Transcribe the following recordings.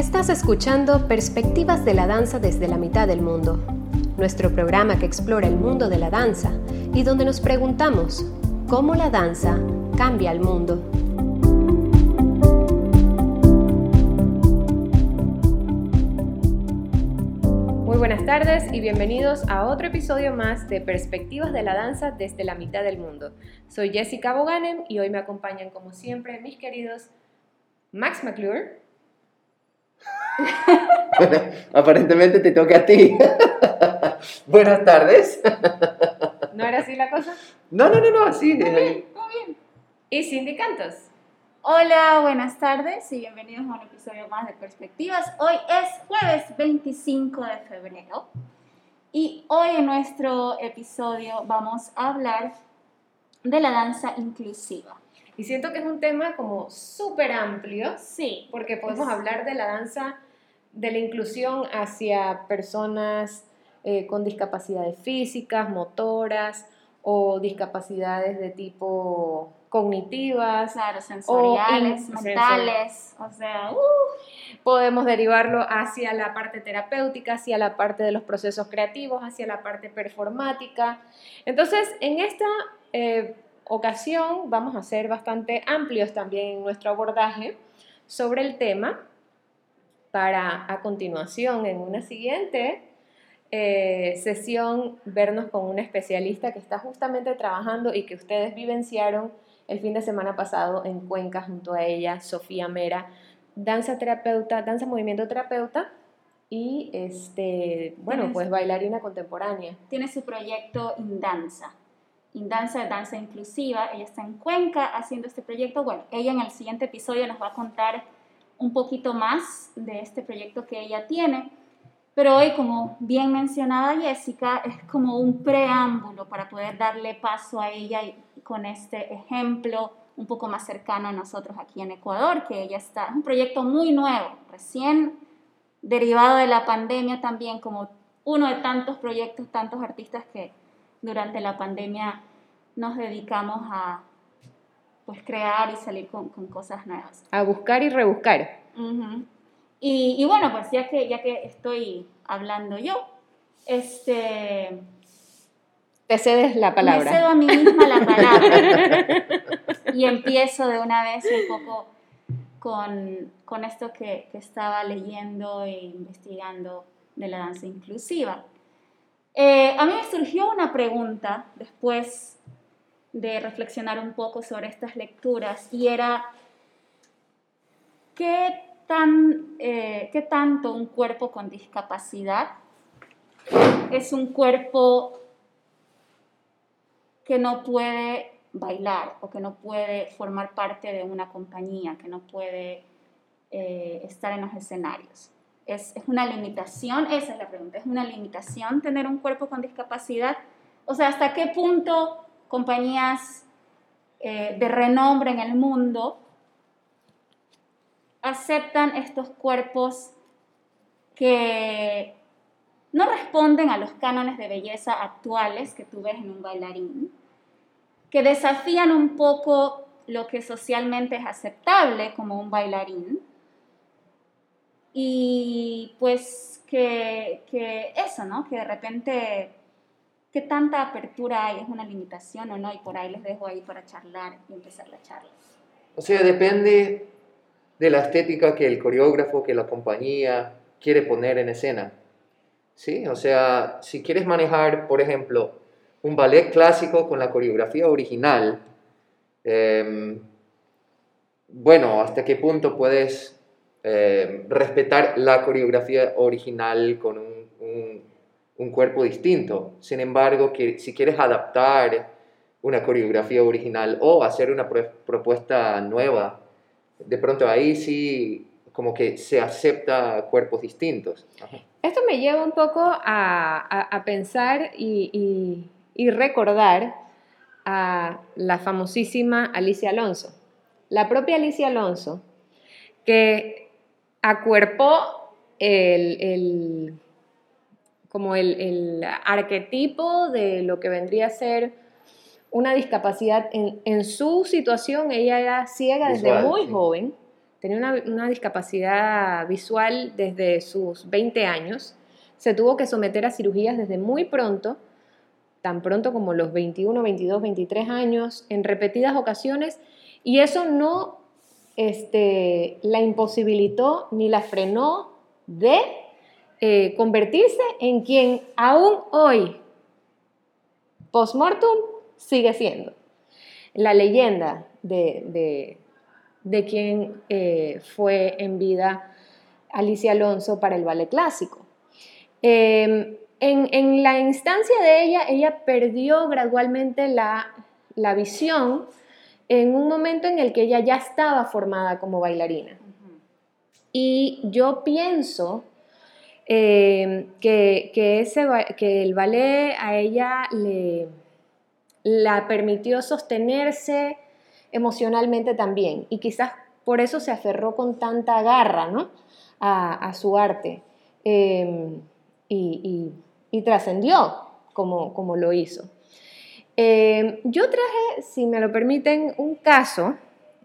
Estás escuchando Perspectivas de la Danza desde la mitad del mundo, nuestro programa que explora el mundo de la danza y donde nos preguntamos cómo la danza cambia el mundo. Muy buenas tardes y bienvenidos a otro episodio más de Perspectivas de la Danza desde la mitad del mundo. Soy Jessica Boganem y hoy me acompañan como siempre mis queridos Max McClure. Bueno, aparentemente te toca a ti. Buenas tardes. ¿No era así la cosa? No, no, no, no, así. Muy bien, muy bien. Y Cindy Cantos. Hola, buenas tardes y bienvenidos a un episodio más de Perspectivas. Hoy es jueves 25 de febrero y hoy en nuestro episodio vamos a hablar de la danza inclusiva. Y siento que es un tema como súper amplio, Sí, porque podemos Es- hablar de la danza, de la inclusión hacia personas eh, con discapacidades físicas, motoras o discapacidades de tipo cognitivas. claro, sensoriales, mentales, o sea, uh, Podemos derivarlo hacia la parte terapéutica, hacia la parte de los procesos creativos, hacia la parte performática. Entonces, en esta eh, ocasión vamos a ser bastante amplios también en nuestro abordaje sobre el tema para a continuación, en una siguiente eh, sesión, vernos con una especialista que está justamente trabajando y que ustedes vivenciaron el fin de semana pasado en Cuenca junto a ella, Sofía Mera, danza terapeuta, danza movimiento terapeuta y este, bueno, pues bailarina contemporánea. tiene su proyecto Indanza. Indanza danza inclusiva. Ella está en Cuenca haciendo este proyecto. Bueno, ella en el siguiente episodio nos va a contar un poquito más de este proyecto que ella tiene. Pero hoy, como bien mencionaba Jessica, es como un preámbulo para poder darle paso a ella con este ejemplo un poco más cercano a nosotros aquí en Ecuador, que ella está, es un proyecto muy nuevo, recién derivado de la pandemia también, como uno de tantos proyectos, tantos artistas que durante la pandemia nos dedicamos a pues crear y salir con, con cosas nuevas. A buscar y rebuscar. Y, y bueno, pues ya que, ya que estoy hablando yo, este, Te cedes la me cedo palabra. a mí misma la palabra y empiezo de una vez un poco con, con esto que, que estaba leyendo e investigando de la danza inclusiva. Eh, a mí me surgió una pregunta después de reflexionar un poco sobre estas lecturas y era, ¿qué, tan, eh, ¿qué tanto un cuerpo con discapacidad es un cuerpo que no puede bailar o que no puede formar parte de una compañía, que no puede eh, estar en los escenarios. ¿Es, ¿Es una limitación? Esa es la pregunta. ¿Es una limitación tener un cuerpo con discapacidad? O sea, ¿hasta qué punto compañías eh, de renombre en el mundo aceptan estos cuerpos que no responden a los cánones de belleza actuales que tú ves en un bailarín, que desafían un poco lo que socialmente es aceptable como un bailarín, y pues que, que eso, ¿no? Que de repente, ¿qué tanta apertura hay? ¿Es una limitación o no? Y por ahí les dejo ahí para charlar y empezar la charla. O sea, depende de la estética que el coreógrafo, que la compañía quiere poner en escena. ¿Sí? O sea, si quieres manejar, por ejemplo, un ballet clásico con la coreografía original, em, bueno, ¿hasta qué punto puedes em, respetar la coreografía original con un, un- un cuerpo distinto? Sin embargo, que, si quieres adaptar una coreografía original o hacer una pro- propuesta nueva, de pronto ahí sí como que se acepta cuerpos distintos. Esto me lleva un poco a, a- pensar y, y- y recordar a la famosísima Alicia Alonso. La propia Alicia Alonso, que acuerpó el, el- como el, el arquetipo de lo que vendría a ser una discapacidad. En, en su situación, ella era ciega desde muy sí. joven, tenía una, una discapacidad visual desde sus 20 años, se tuvo que someter a cirugías desde muy pronto, tan pronto como los 21, 22, 23 años, en repetidas ocasiones, y eso no este, la imposibilitó ni la frenó de eh, convertirse en quien aún hoy, post-mortem, sigue siendo. La leyenda de, de, quien eh, fue en vida Alicia Alonso para el ballet clásico. Em, en, la instancia de ella, ella perdió gradualmente la, la visión en un momento en el que ella ya estaba formada como bailarina. Y yo pienso eh, que, ese, que el ballet a ella le la permitió sostenerse emocionalmente también y quizás por eso se aferró con tanta garra ¿no? a, su arte em, y, trascendió como, como lo hizo. Eh, yo traje, si me lo permiten, un caso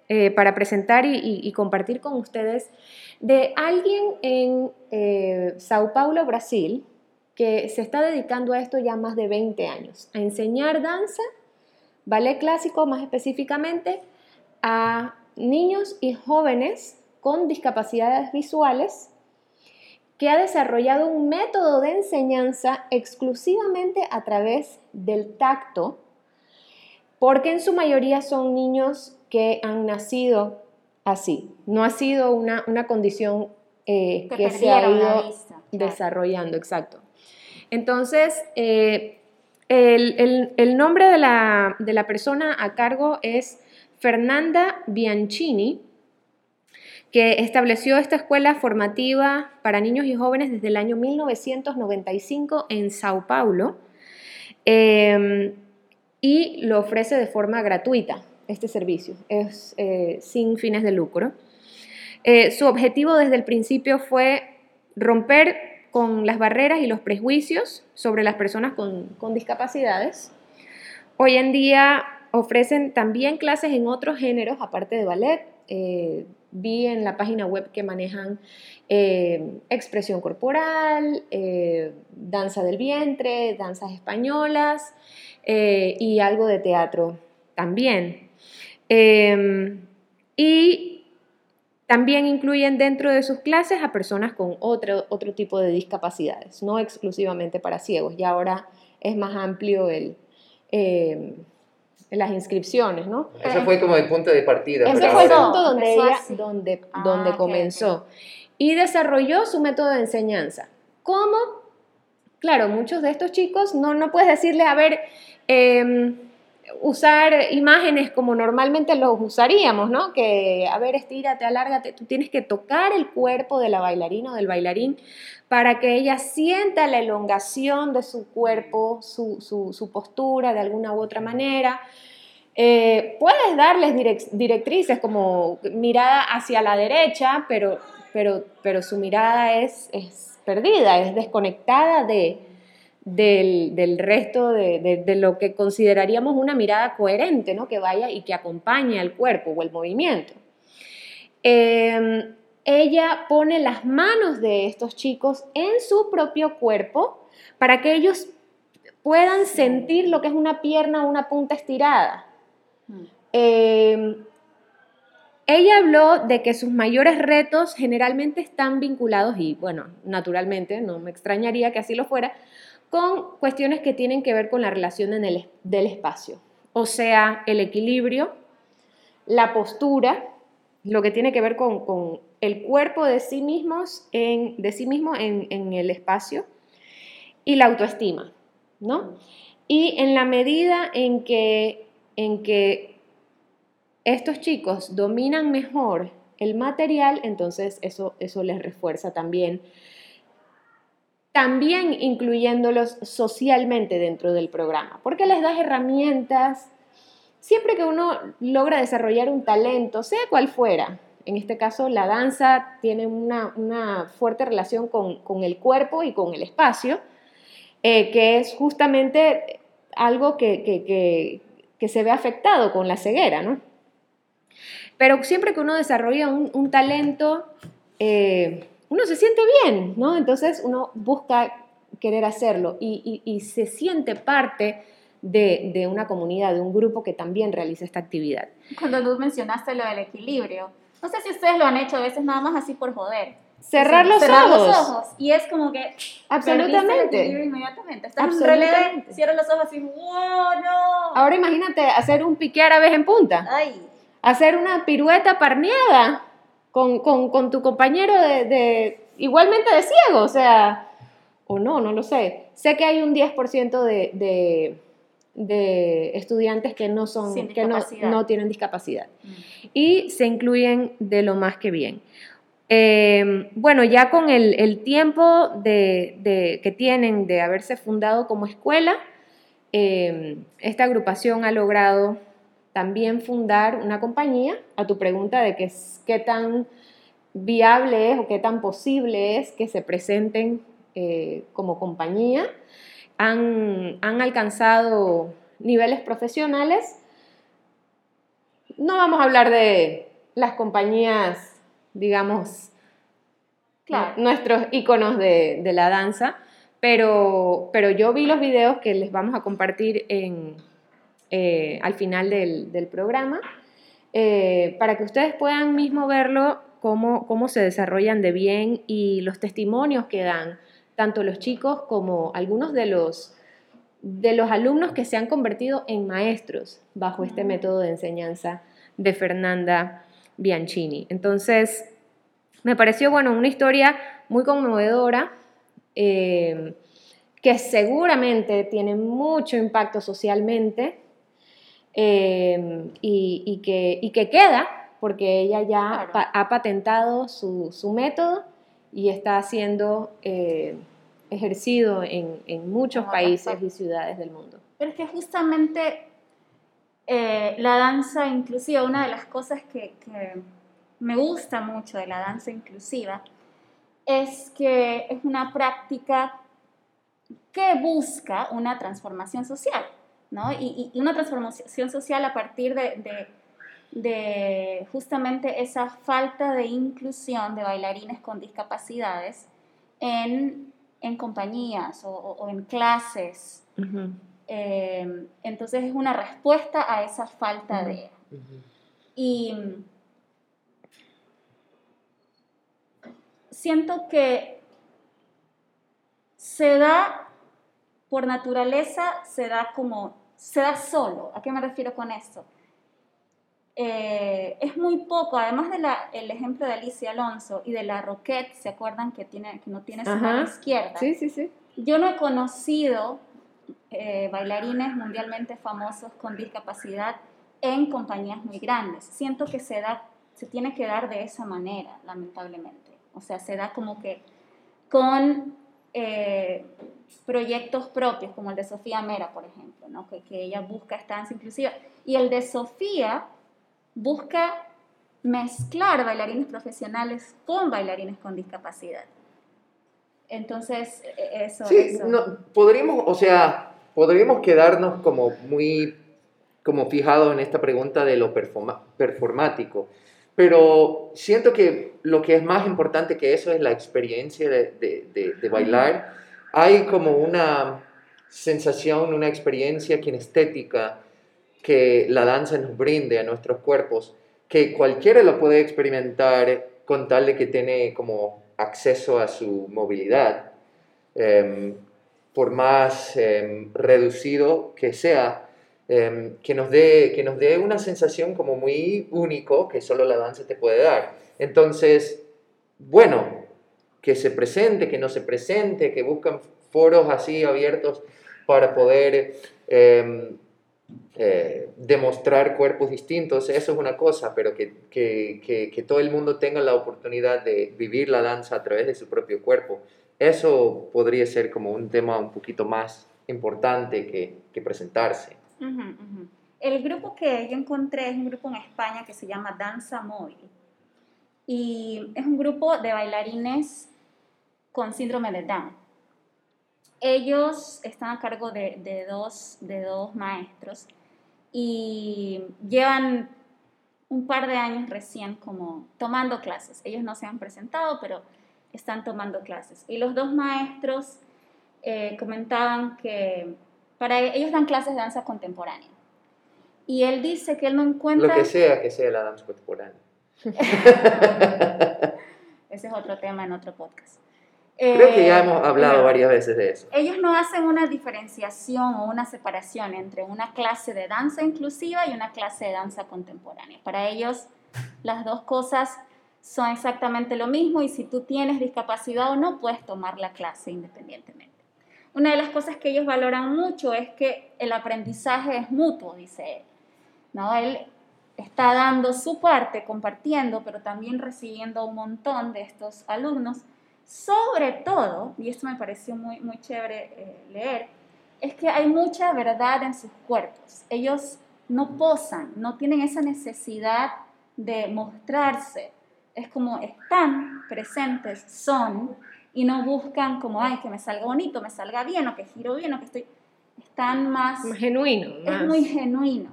eh, para presentar y, compartir con ustedes de alguien en eh, Sao Paulo, Brasil, que se está dedicando a esto ya más de 20 años, a enseñar danza, ballet clásico más específicamente, a niños y jóvenes con discapacidades visuales que ha desarrollado un método de enseñanza exclusivamente a través del tacto porque en su mayoría son niños que han nacido así. No ha sido una, condición eh, que, se ha ido desarrollando, exacto. Entonces, eh, el, nombre de la, de la persona a cargo es Fernanda Bianchini, que estableció esta escuela formativa para niños y jóvenes desde el año 1995 en Sao Paulo. Eh, y lo ofrece de forma gratuita, este servicio, es eh, sin fines de lucro. Eh, su objetivo desde el principio fue romper con las barreras y los prejuicios sobre las personas con, discapacidades. Hoy en día ofrecen también clases en otros géneros, aparte de ballet. Eh, vi en la página web que manejan expresión corporal, danza del vientre, danzas españolas, y algo de teatro también. Em, y también incluyen dentro de sus clases a personas con otro, otro tipo de discapacidades, no exclusivamente para ciegos. Y ahora es más amplio el, em, las inscripciones, ¿no? Ese fue como el punto de partida. Ese fue el punto donde ella donde, ah, donde comenzó. Y desarrolló su método de enseñanza. ¿Cómo? Claro, muchos de estos chicos no, no puedes decirle, a ver, Em, usar imágenes como normalmente los usaríamos, ¿no? Que, a ver, estírate, alárgate, tú tienes que tocar el cuerpo de la bailarina o del bailarín para que ella sienta la elongación de su cuerpo, su, postura de alguna u otra manera. Eh, puedes darles directrices como mirada hacia la derecha, pero, pero, pero su mirada es, es perdida, es desconectada de, del, resto de, lo que consideraríamos una mirada coherente, ¿no? que vaya y que acompañe al cuerpo o el movimiento. Em, ella pone las manos de estos chicos en su propio cuerpo para que ellos puedan sentir lo que es una pierna o una punta estirada. Mm. Em, ella habló de que sus mayores retos generalmente están vinculados, y bueno, naturalmente, no me extrañaría que así lo fuera, con cuestiones que tienen que ver con la relación en el, del espacio, o sea, el equilibrio, la postura, lo que tiene que ver con, el cuerpo de sí mismos en, de sí mismo en, el espacio y la autoestima, ¿no? Y en la medida en que, en que estos chicos dominan mejor el material, entonces eso, eso les refuerza también también incluyéndolos socialmente dentro del programa, porque les das herramientas. Siempre que uno logra desarrollar un talento, sea cual fuera, en este caso la danza tiene una, fuerte relación con, el cuerpo y con el espacio, eh, que es justamente algo que, se ve afectado con la ceguera, ¿no? Pero siempre que uno desarrolla un, un talento, eh, uno se siente bien, ¿no? Entonces uno busca querer hacerlo y, y, y se siente parte de, de, una comunidad, de un grupo que también realiza esta actividad. Cuando tú mencionaste lo del equilibrio, no sé si ustedes lo han hecho a veces nada más así por joder. Cerrar, los, cerrar ojos. los ojos. Y es como que. Absolutamente. El inmediatamente. Estás Absolutamente. en un cierras los ojos así, wow, no. Ahora imagínate hacer un pique árabe en punta. Ay. Hacer una pirueta parneada con, con, con tu compañero de, de, igualmente de ciego, o sea, o no, no lo sé. Sé que hay un 10% de, de, de, estudiantes que no son, que no, no, tienen discapacidad. Mm. Y se incluyen de lo más que bien. Eh, bueno, ya con el, el tiempo de, de, que tienen de haberse fundado como escuela, eh, esta agrupación ha logrado también fundar una compañía, a tu pregunta de qué tan viable es o qué tan posible es que se presenten eh, como compañía. Han, han alcanzado niveles profesionales. No vamos a hablar de las compañías digamos, claro. nuestros íconos de, de, la danza, pero, pero yo vi los videos que les vamos a compartir en, eh, al final del, del programa, eh, para que ustedes puedan mismo verlo, cómo, cómo se desarrollan de bien y los testimonios que dan, tanto los chicos como algunos de los, de los alumnos que se han convertido en maestros bajo este método de enseñanza de Fernanda Bianchini. Entonces, me pareció, bueno, una historia muy conmovedora, eh, que seguramente tiene mucho impacto socialmente eh, y, y, que, y, que, queda, porque ella ya claro. pa ha patentado su, su, método y está siendo eh, ejercido en, en muchos países y ciudades del mundo. Pero es que justamente eh, la danza inclusiva, una de las cosas que, que, me gusta mucho de la danza inclusiva es que es una práctica que busca una transformación social, ¿no? Y, y una transformación social a partir de, de, de, justamente esa falta de inclusión de bailarines con discapacidades en, en compañías o, en clases. Uh -huh. Eh, entonces es una respuesta a esa falta de... Uh -huh. Y siento que se da, por naturaleza, se da como, se da solo. ¿A qué me refiero con esto? Eh, es muy poco, además del el ejemplo de Alicia Alonso y de la Roquette, ¿se acuerdan que, tiene, que no tiene su mano izquierda? Sí, sí, sí. Yo no he conocido eh, bailarines mundialmente famosos con discapacidad en compañías muy grandes. Siento que se, da, se tiene que dar de esa manera, lamentablemente. O sea, se da como que con eh, proyectos propios, como el de Sofía Mera, por ejemplo, ¿no? que, que ella busca estancia inclusiva. Y el de Sofía busca mezclar bailarines profesionales con bailarines con discapacidad. Entonces, e, eso. Sí, eso. No, podríamos, o sea, podríamos quedarnos como muy como fijado en esta pregunta de lo performa, performático, pero siento que lo que es más importante que eso es la experiencia de, de, bailar. Hay como una sensación, una experiencia kinestética que la danza nos brinde a nuestros cuerpos, que cualquiera lo puede experimentar con tal de que tiene como acceso a su movilidad, eh, por más eh, reducido que sea, eh, que, nos dé, que nos dé una sensación como muy único que solo la danza te puede dar. Entonces, bueno, que se presente, que no se presente, que buscan foros así abiertos para poder eh, eh, demostrar cuerpos distintos, eso es una cosa, pero que, que, que, que, todo el mundo tenga la oportunidad de vivir la danza a través de su propio cuerpo, eso podría ser como un tema un poquito más importante que, presentarse. Uh -huh, uh -huh. El grupo que yo encontré es un grupo en España que se llama Danza Móvil y es un grupo de bailarines con síndrome de Down. Ellos están a cargo de, de, dos, de dos maestros y llevan un par de años recién como tomando clases. Ellos no se han presentado, pero están tomando clases. Y los dos maestros eh, comentaban que para e-, ellos dan clases de danza contemporánea. Y él dice que él no encuentra... Lo que sea que sea la danza contemporánea. Ese es otro tema en otro podcast. Creo que ya Eh, hemos hablado varias veces de eso. ellos no hacen una diferenciación o una separación entre una clase de danza inclusiva y una clase de danza contemporánea. Para ellos las dos cosas son exactamente lo mismo y si tú tienes discapacidad o no, puedes tomar la clase independientemente. Una de las cosas que ellos valoran mucho es que el aprendizaje es mutuo, dice él. ¿no? Él está dando su parte, compartiendo, pero también recibiendo un montón de estos alumnos sobre todo, y esto me pareció muy, muy chévere eh, leer, es que hay mucha verdad en sus cuerpos. Ellos no posan, no tienen esa necesidad de mostrarse. Es como están presentes, son, y no buscan como, ay, que me salga bonito, me salga bien, o que giro bien, o que estoy... Están más... Más genuino. Es más- muy genuino.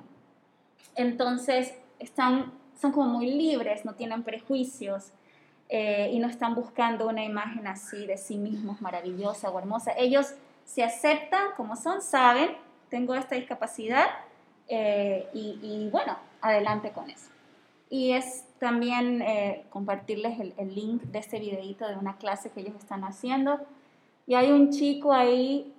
Entonces, están, son como muy libres, no tienen prejuicios eh, y no están buscando una imagen así de sí mismos maravillosa o hermosa. Ellos se aceptan como son, saben, tengo esta discapacidad eh, y, y bueno, adelante con eso. Y es también eh, compartirles el, el link de este videito de una clase que ellos están haciendo. Y hay un chico ahí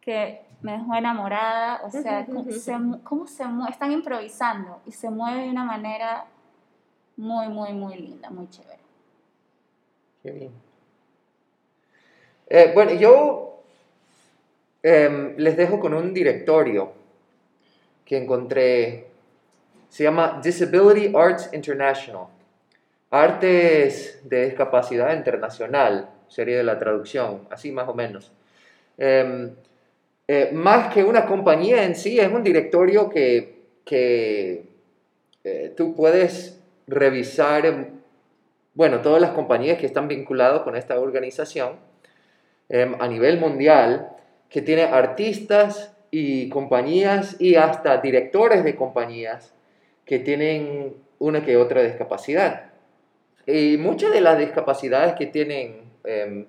que me dejó enamorada, o sea, cómo se, cómo se mueve, están improvisando y se mueve de una manera muy, muy, muy linda, muy chévere. Qué bien. Eh, bueno, yo em, les dejo con un directorio que encontré. Se llama Disability Arts International. Artes de Discapacidad Internacional, sería la traducción, así más o menos. Em, eh, más que una compañía en sí, es un directorio que, que eh, tú puedes revisar, bueno, todas las compañías que están vinculadas con esta organización em, a nivel mundial, que tiene artistas y compañías y hasta directores de compañías que tienen una que otra discapacidad. Y muchas de las discapacidades que tienen em,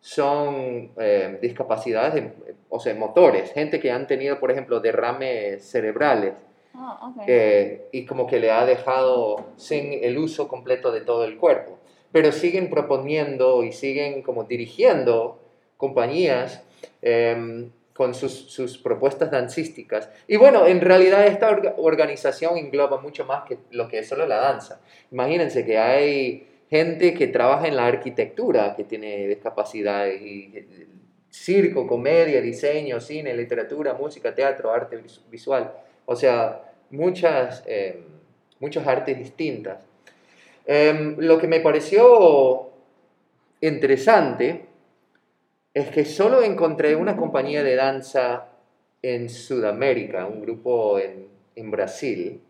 son em, discapacidades, de- o sea, motores, gente que han tenido, por ejemplo, derrames cerebrales Oh, eh, y como que le ha dejado sin el uso completo de todo el cuerpo. Pero siguen proponiendo y siguen como dirigiendo compañías em, con sus, sus propuestas dancísticas. Y bueno, en realidad esta orga- organización engloba mucho más que lo que es solo la danza. Imagínense que hay gente que trabaja en la arquitectura, que tiene discapacidades, eh, circo, comedia, diseño, cine, literatura, música, teatro, arte vis- visual. O sea, muchas, eh, muchas artes distintas. Em, lo que me pareció interesante es que solo encontré una compañía de danza en Sudamérica, un grupo en, en Brasil.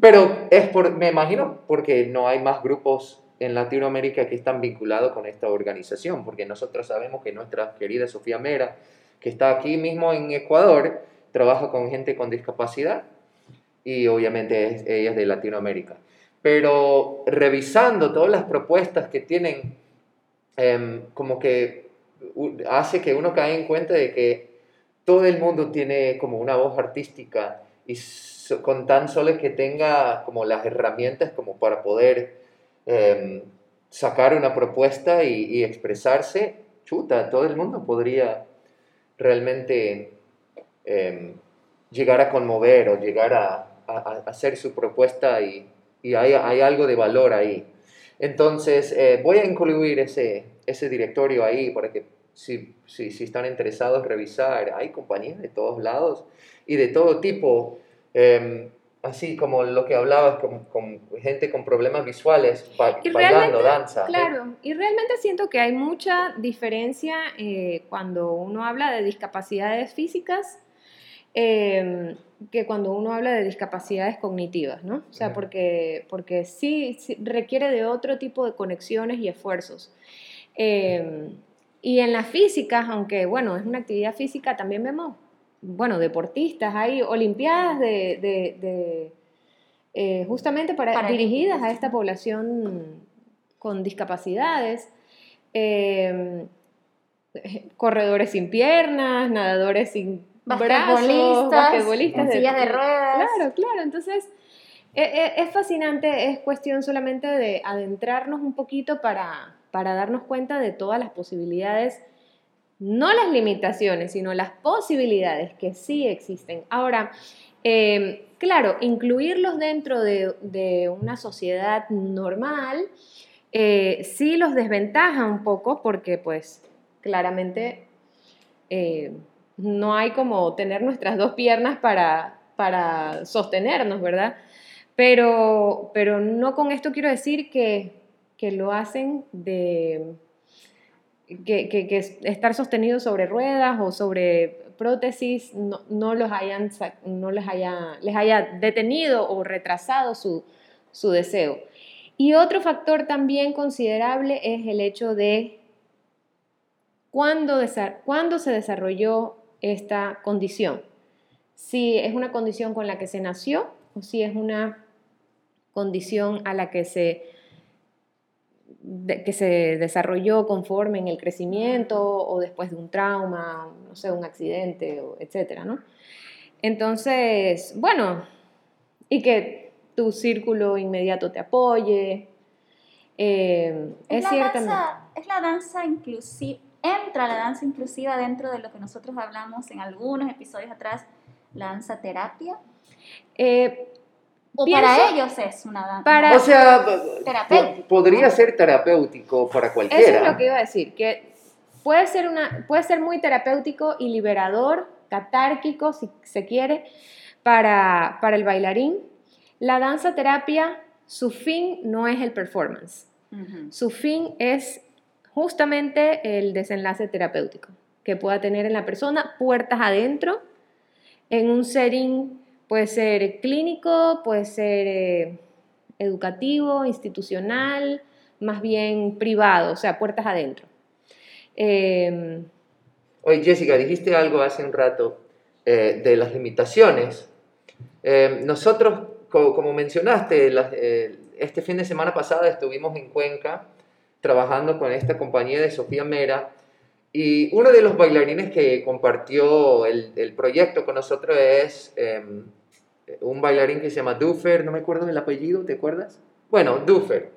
Pero es por, me imagino porque no hay más grupos en Latinoamérica que están vinculados con esta organización, porque nosotros sabemos que nuestra querida Sofía Mera, que está aquí mismo en Ecuador, trabaja con gente con discapacidad y obviamente es- ella es de Latinoamérica. Pero revisando todas las propuestas que tienen, em, como que hace que uno caiga en cuenta de que todo el mundo tiene como una voz artística y con tan solo que tenga como las herramientas como para poder em, sacar una propuesta y, expresarse, chuta, todo el mundo podría realmente em, llegar a conmover o llegar a, hacer su propuesta y, hay algo de valor ahí. Entonces, eh, voy a incluir ese, ese directorio ahí para que si, si, si están interesados revisar, hay compañías de todos lados y de todo tipo, em, así como lo que hablabas, con, con gente con problemas visuales, ba- Y bailando, danza. Claro, y realmente siento que hay mucha diferencia eh, cuando uno habla de discapacidades físicas eh, que cuando uno habla de discapacidades cognitivas, ¿no? O sea, porque, porque sí, sí requiere de otro tipo de conexiones y esfuerzos. Eh, y en las físicas, aunque bueno, es una actividad física, también vemos, bueno, deportistas, hay olimpiadas de, de- de, eh, justamente para, Para dirigidas a esta población con discapacidades. eh, corredores sin piernas, nadadores sin brazos, Basquetbolistas, basquetbolistas sillas de ruedas. Claro, claro. Entonces, e- e- es fascinante, es cuestión solamente de adentrarnos un poquito para, para darnos cuenta de todas las posibilidades, no las limitaciones, sino las posibilidades que sí existen. Ahora, eh, claro, incluirlos dentro de, de una sociedad normal eh, sí los desventaja un poco porque pues claramente eh, no hay como tener nuestras dos piernas para, para sostenernos, ¿verdad? Pero, pero no con esto quiero decir que, que lo hacen de... Que, que- estar sostenidos sobre ruedas o sobre prótesis no, no los hayan, no les haya, les haya detenido o retrasado su, su deseo. Y otro factor también considerable es el hecho de cuándo se desarrolló esta condición. Si es una condición con la que se nació o si es una condición a la que se, de- que se desarrolló conforme en el crecimiento o después de un trauma, no sé, un accidente, etcétera, ¿no? Entonces, bueno, y que tu círculo inmediato te apoye. eh, Es, es ciertamente. danza, es la danza inclusiva, entra la danza inclusiva dentro de lo que nosotros hablamos en algunos episodios atrás, la danza terapia. Eh, O Pienso- para ellos es una danza. Para- O sea, Terapéutico, po- podría ser terapéutico para Eso cualquiera. es lo que iba a decir, que puede ser, una, puede ser muy terapéutico y liberador, catárquico, si se quiere, para, para el bailarín. La danza terapia, su fin no es el performance, Ujú. su fin es justamente el desenlace terapéutico que pueda tener en la persona, puertas adentro, en un setting, puede ser clínico, puede ser eh, educativo, institucional, más bien privado, o sea, puertas adentro. Eh, Oye, Jessica, dijiste algo hace un rato eh, de las limitaciones. Eh, nosotros, co- como mencionaste, eh, este fin de semana pasada estuvimos en Cuenca trabajando con esta compañía de Sofía Mera y uno de los bailarines que compartió el, el proyecto con nosotros es eh, un bailarín que se llama Dufer, no me acuerdo del apellido, ¿te acuerdas? Bueno, Dufer.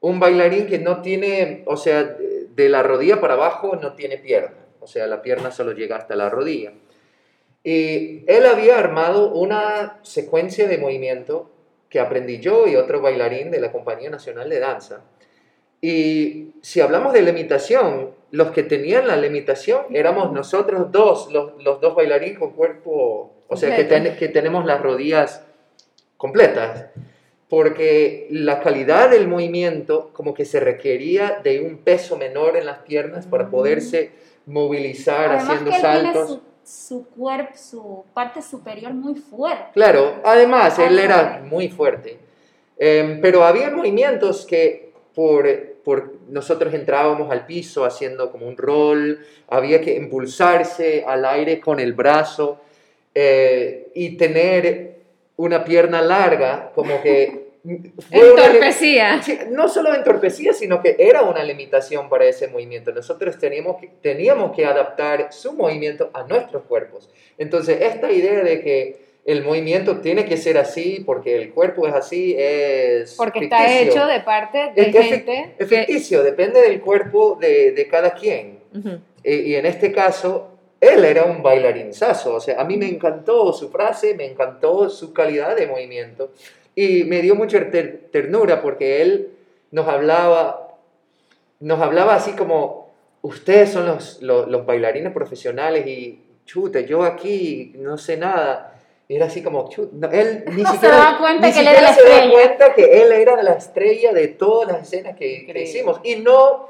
Un bailarín que no tiene, o sea, de, la rodilla para abajo no tiene pierna, o sea, la pierna solo llega hasta la rodilla. Y él había armado una secuencia de movimiento que aprendí yo y otro bailarín de la Compañía Nacional de Danza. Y si hablamos de limitación, los que tenían la limitación éramos nosotros dos, los, los dos bailarines con cuerpo, o sea, que, ten- que tenemos las rodillas completas, porque la calidad del movimiento como que se requería de un peso menor en las piernas para poderse movilizar Además haciendo que él tiene saltos. su, su cuerpo, su parte superior muy fuerte. Claro, además él era muy fuerte. Em, pero había movimientos que por, por nosotros entrábamos al piso haciendo como un roll, había que impulsarse al aire con el brazo eh, y tener una pierna larga, como que una entorpecía. Sí, no solo entorpecía, sino que era una limitación para ese movimiento. Nosotros teníamos que, teníamos que adaptar su movimiento a nuestros cuerpos. Entonces, esta idea de que el movimiento tiene que ser así porque el cuerpo es así es Porque está ficticio. hecho de parte de Es gente Es que- ficticio, depende del cuerpo de, de cada quien. Ujú. Y, y en este caso, él era un bailarinzazo. O sea, a mí me encantó su frase, me encantó su calidad de movimiento. Y me dio mucha ter- ternura porque él nos hablaba, nos hablaba así como, ustedes son los, los, los bailarines profesionales y chuta, yo aquí no sé nada. Y era así como, no, él ni No se siquiera, daba cuenta ni que él era la se estrella. cuenta que él era la estrella de todas las escenas que, hicimos. Y no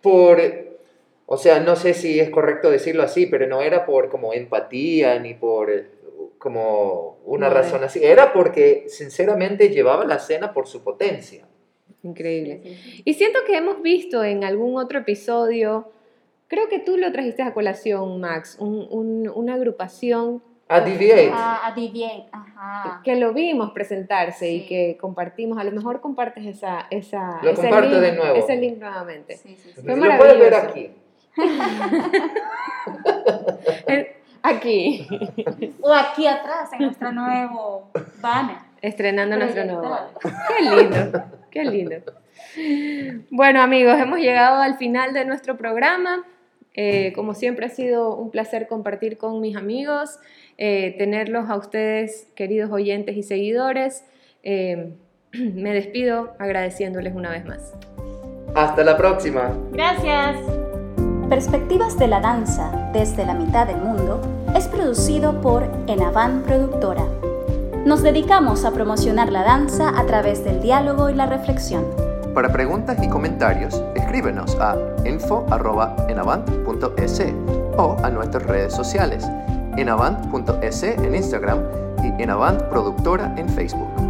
por, o sea, no sé si es correcto decirlo así, pero no era por como empatía ni por eh, como una No, razón así. Era porque sinceramente llevaba la escena por su potencia. Increíble. Y siento que hemos visto en algún otro episodio, creo que tú lo trajiste a colación, Max, un- un- una agrupación A Deviate. A, a Deviate, ajá. que lo vimos presentarse y que compartimos. A lo mejor compartes esa, esa, Lo ese, comparto link, de nuevo. ese link nuevamente. Sí, sí, sí. Fue Lo puedes ver aquí. Aquí, O aquí atrás, en nuestro nuevo banner. estrenando nuestro nuevo. Proyectado. Qué lindo, qué lindo. Bueno amigos, hemos llegado al final de nuestro programa. Eh, como siempre ha sido un placer compartir con mis amigos, eh, tenerlos a ustedes, queridos oyentes y seguidores. Eh, me despido agradeciéndoles una vez más. Hasta la próxima. Gracias. Perspectivas de la danza desde la mitad del mundo es producido por Enavan Productora. Nos dedicamos a promocionar la danza a través del diálogo y la reflexión. Para preguntas y comentarios, escríbenos a info.enavant.es o a nuestras redes sociales, enavant.es en Instagram y Enavant Productora en Facebook.